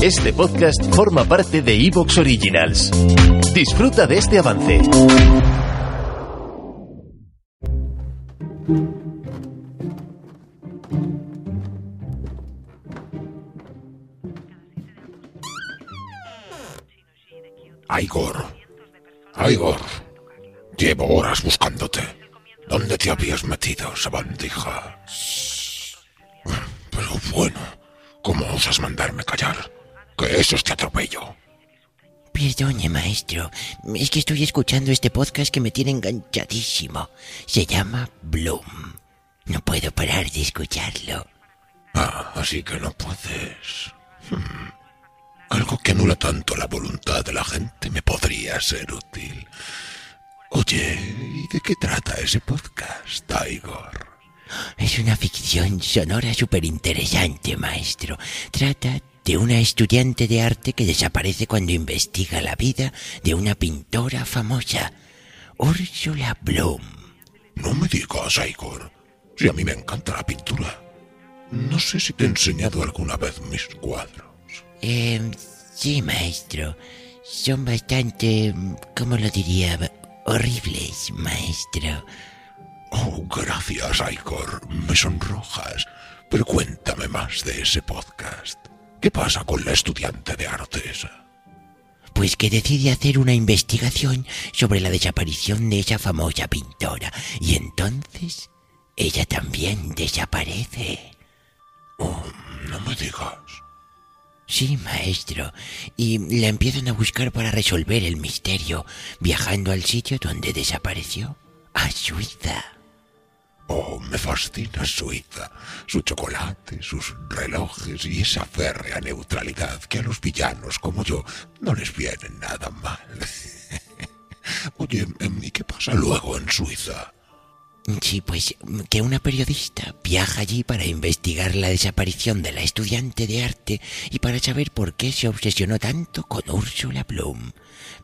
Este podcast forma parte de Evox Originals. Disfruta de este avance. Igor. Igor. Llevo horas buscándote. ¿Dónde te habías metido, sabandija? Pero bueno, ¿cómo osas mandarme callar? Eso es te atropello. Perdone, maestro. Es que estoy escuchando este podcast que me tiene enganchadísimo. Se llama Bloom. No puedo parar de escucharlo. Ah, así que no puedes. Hmm. Algo que anula tanto la voluntad de la gente me podría ser útil. Oye, ¿y de qué trata ese podcast, Igor? Es una ficción sonora súper interesante, maestro. Trata de una estudiante de arte que desaparece cuando investiga la vida de una pintora famosa, Ursula Bloom. No me digas, Igor. Si a mí me encanta la pintura. No sé si te he enseñado alguna vez mis cuadros. Eh, sí, maestro. Son bastante, ¿cómo lo diría? Horribles, maestro. Oh, gracias, Igor. Me sonrojas. Pero cuéntame más de ese podcast. ¿Qué pasa con la estudiante de artes? Pues que decide hacer una investigación sobre la desaparición de esa famosa pintora. Y entonces ella también desaparece. Oh, no me digas. Sí, maestro. Y la empiezan a buscar para resolver el misterio, viajando al sitio donde desapareció, a Suiza. Oh, me fascina Suiza, su chocolate, sus relojes y esa férrea neutralidad que a los villanos como yo no les viene nada mal. Oye, em, ¿y qué pasa luego en Suiza? Sí, pues que una periodista viaja allí para investigar la desaparición de la estudiante de arte y para saber por qué se obsesionó tanto con Úrsula Bloom.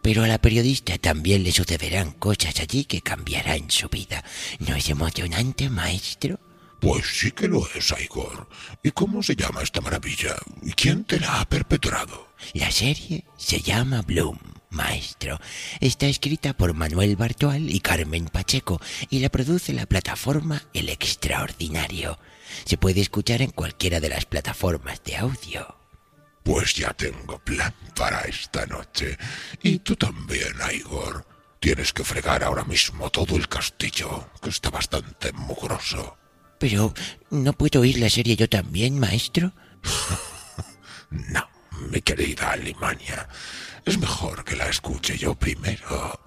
Pero a la periodista también le sucederán cosas allí que cambiarán su vida. ¿No es emocionante, maestro? Pues sí que lo es, Igor. ¿Y cómo se llama esta maravilla? ¿Y quién te la ha perpetrado? La serie se llama Bloom maestro. Está escrita por Manuel Bartual y Carmen Pacheco y la produce la plataforma El Extraordinario. Se puede escuchar en cualquiera de las plataformas de audio. Pues ya tengo plan para esta noche. Y tú también, Igor. Tienes que fregar ahora mismo todo el castillo, que está bastante mugroso. Pero, ¿no puedo oír la serie yo también, maestro? no, mi querida Alemania. Es mejor escuche yo primero.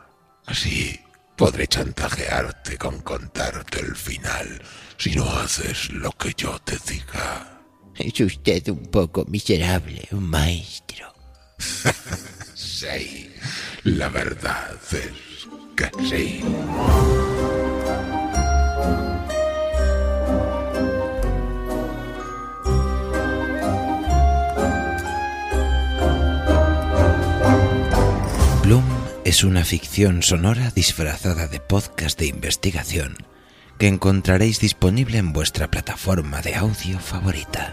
Así podré chantajearte con contarte el final si no haces lo que yo te diga. Es usted un poco miserable, maestro. sí, la verdad es que sí. Es una ficción sonora disfrazada de podcast de investigación que encontraréis disponible en vuestra plataforma de audio favorita.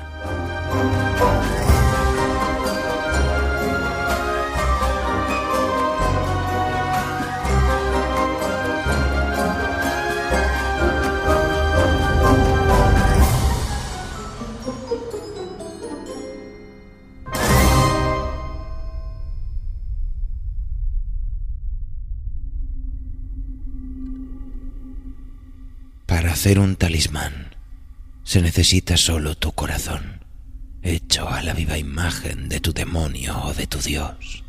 Hacer un talismán se necesita solo tu corazón, hecho a la viva imagen de tu demonio o de tu dios.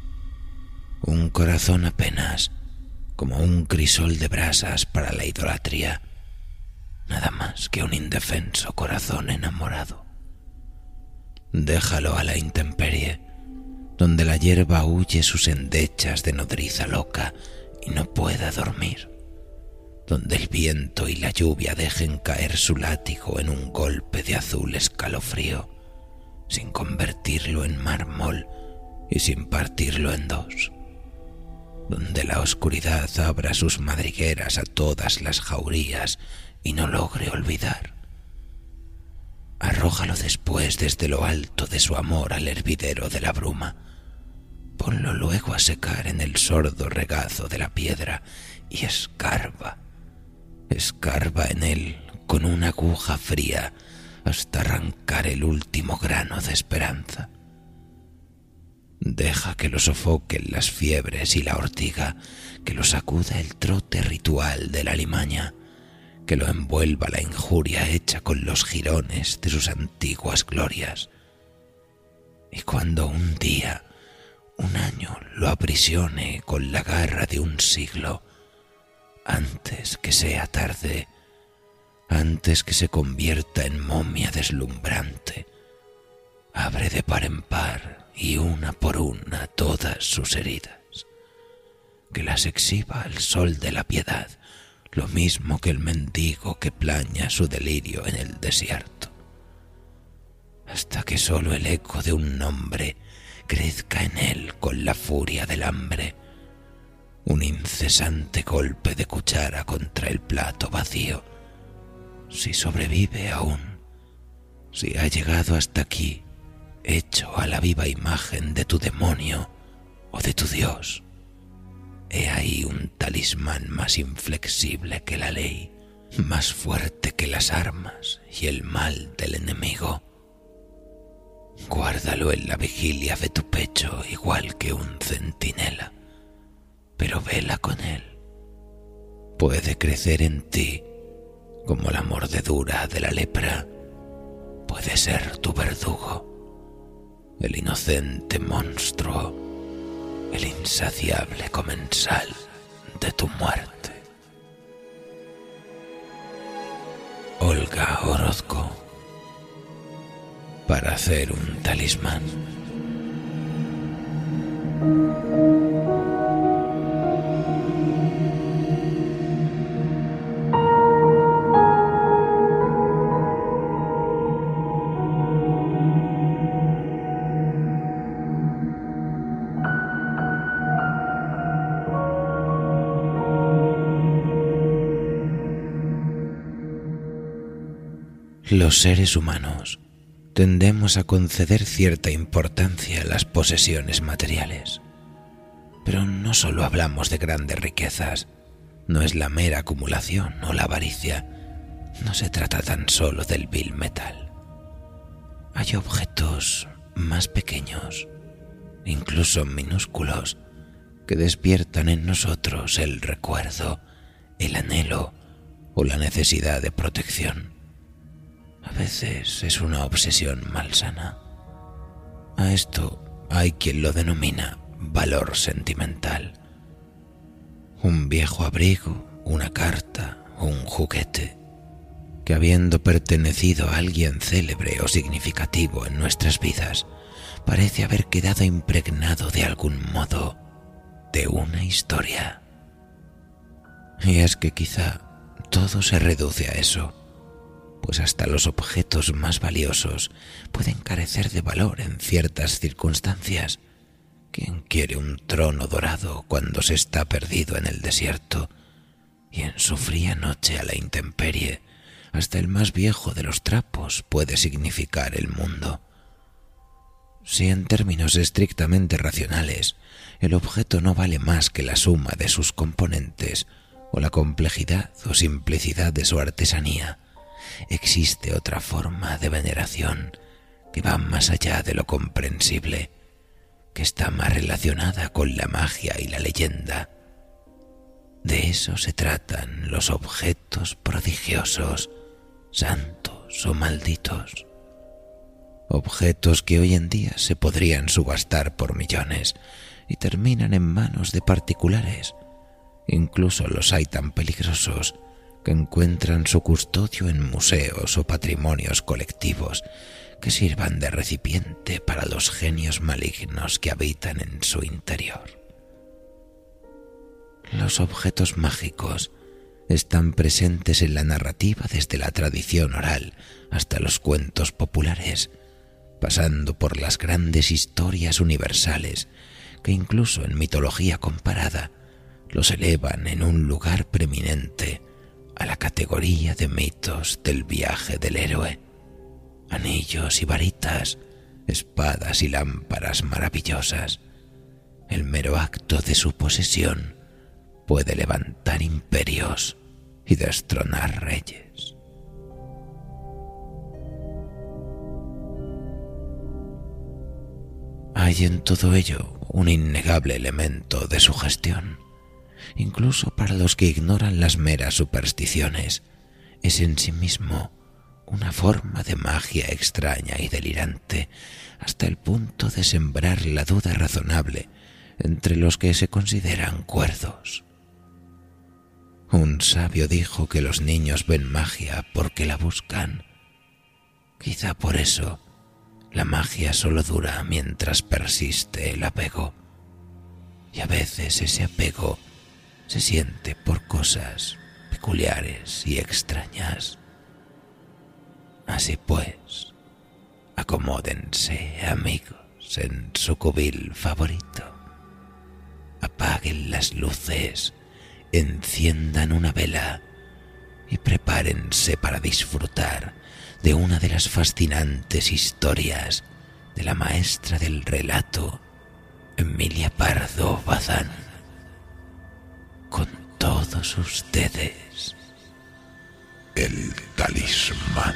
Un corazón apenas como un crisol de brasas para la idolatría, nada más que un indefenso corazón enamorado. Déjalo a la intemperie, donde la hierba huye sus endechas de nodriza loca y no pueda dormir donde el viento y la lluvia dejen caer su látigo en un golpe de azul escalofrío, sin convertirlo en mármol y sin partirlo en dos, donde la oscuridad abra sus madrigueras a todas las jaurías y no logre olvidar, arrójalo después desde lo alto de su amor al hervidero de la bruma. Ponlo luego a secar en el sordo regazo de la piedra y escarba, escarba en él con una aguja fría hasta arrancar el último grano de esperanza. Deja que lo sofoquen las fiebres y la ortiga, que lo sacuda el trote ritual de la limaña, que lo envuelva la injuria hecha con los jirones de sus antiguas glorias. Y cuando un día, un año lo aprisione con la garra de un siglo, antes que sea tarde, antes que se convierta en momia deslumbrante, abre de par en par y una por una todas sus heridas, que las exhiba al sol de la piedad, lo mismo que el mendigo que plaña su delirio en el desierto, hasta que sólo el eco de un nombre crezca en él con la furia del hambre, un incesante golpe de cuchara contra el plato vacío, si sobrevive aún, si ha llegado hasta aquí, hecho a la viva imagen de tu demonio o de tu Dios. He ahí un talismán más inflexible que la ley, más fuerte que las armas y el mal del enemigo. Guárdalo en la vigilia de tu pecho igual que un centinela, pero vela con él. Puede crecer en ti como la mordedura de la lepra. Puede ser tu verdugo, el inocente monstruo el insaciable comensal de tu muerte. Olga Orozco, para hacer un talismán. Los seres humanos tendemos a conceder cierta importancia a las posesiones materiales. Pero no solo hablamos de grandes riquezas, no es la mera acumulación o la avaricia, no se trata tan solo del vil metal. Hay objetos más pequeños, incluso minúsculos, que despiertan en nosotros el recuerdo, el anhelo o la necesidad de protección a veces es una obsesión malsana. A esto hay quien lo denomina valor sentimental. Un viejo abrigo, una carta un juguete que habiendo pertenecido a alguien célebre o significativo en nuestras vidas, parece haber quedado impregnado de algún modo de una historia. Y es que quizá todo se reduce a eso pues hasta los objetos más valiosos pueden carecer de valor en ciertas circunstancias. ¿Quién quiere un trono dorado cuando se está perdido en el desierto? Y en su fría noche a la intemperie, hasta el más viejo de los trapos puede significar el mundo. Si en términos estrictamente racionales el objeto no vale más que la suma de sus componentes o la complejidad o simplicidad de su artesanía, existe otra forma de veneración que va más allá de lo comprensible, que está más relacionada con la magia y la leyenda. De eso se tratan los objetos prodigiosos, santos o malditos. Objetos que hoy en día se podrían subastar por millones y terminan en manos de particulares. Incluso los hay tan peligrosos que encuentran su custodio en museos o patrimonios colectivos que sirvan de recipiente para los genios malignos que habitan en su interior. Los objetos mágicos están presentes en la narrativa desde la tradición oral hasta los cuentos populares, pasando por las grandes historias universales que incluso en mitología comparada los elevan en un lugar preeminente a la categoría de mitos del viaje del héroe. anillos y varitas, espadas y lámparas maravillosas. El mero acto de su posesión puede levantar imperios y destronar reyes. Hay en todo ello un innegable elemento de sugestión, incluso para los que ignoran las meras supersticiones. Es en sí mismo una forma de magia extraña y delirante, hasta el punto de sembrar la duda razonable entre los que se consideran cuerdos. Un sabio dijo que los niños ven magia porque la buscan. Quizá por eso la magia solo dura mientras persiste el apego. Y a veces ese apego se siente por cosas peculiares y extrañas. Así pues, acomódense, amigos, en su cubil favorito. Apaguen las luces, enciendan una vela y prepárense para disfrutar de una de las fascinantes historias de la maestra del relato, Emilia Pardo Bazán. Con todos ustedes, el talismán.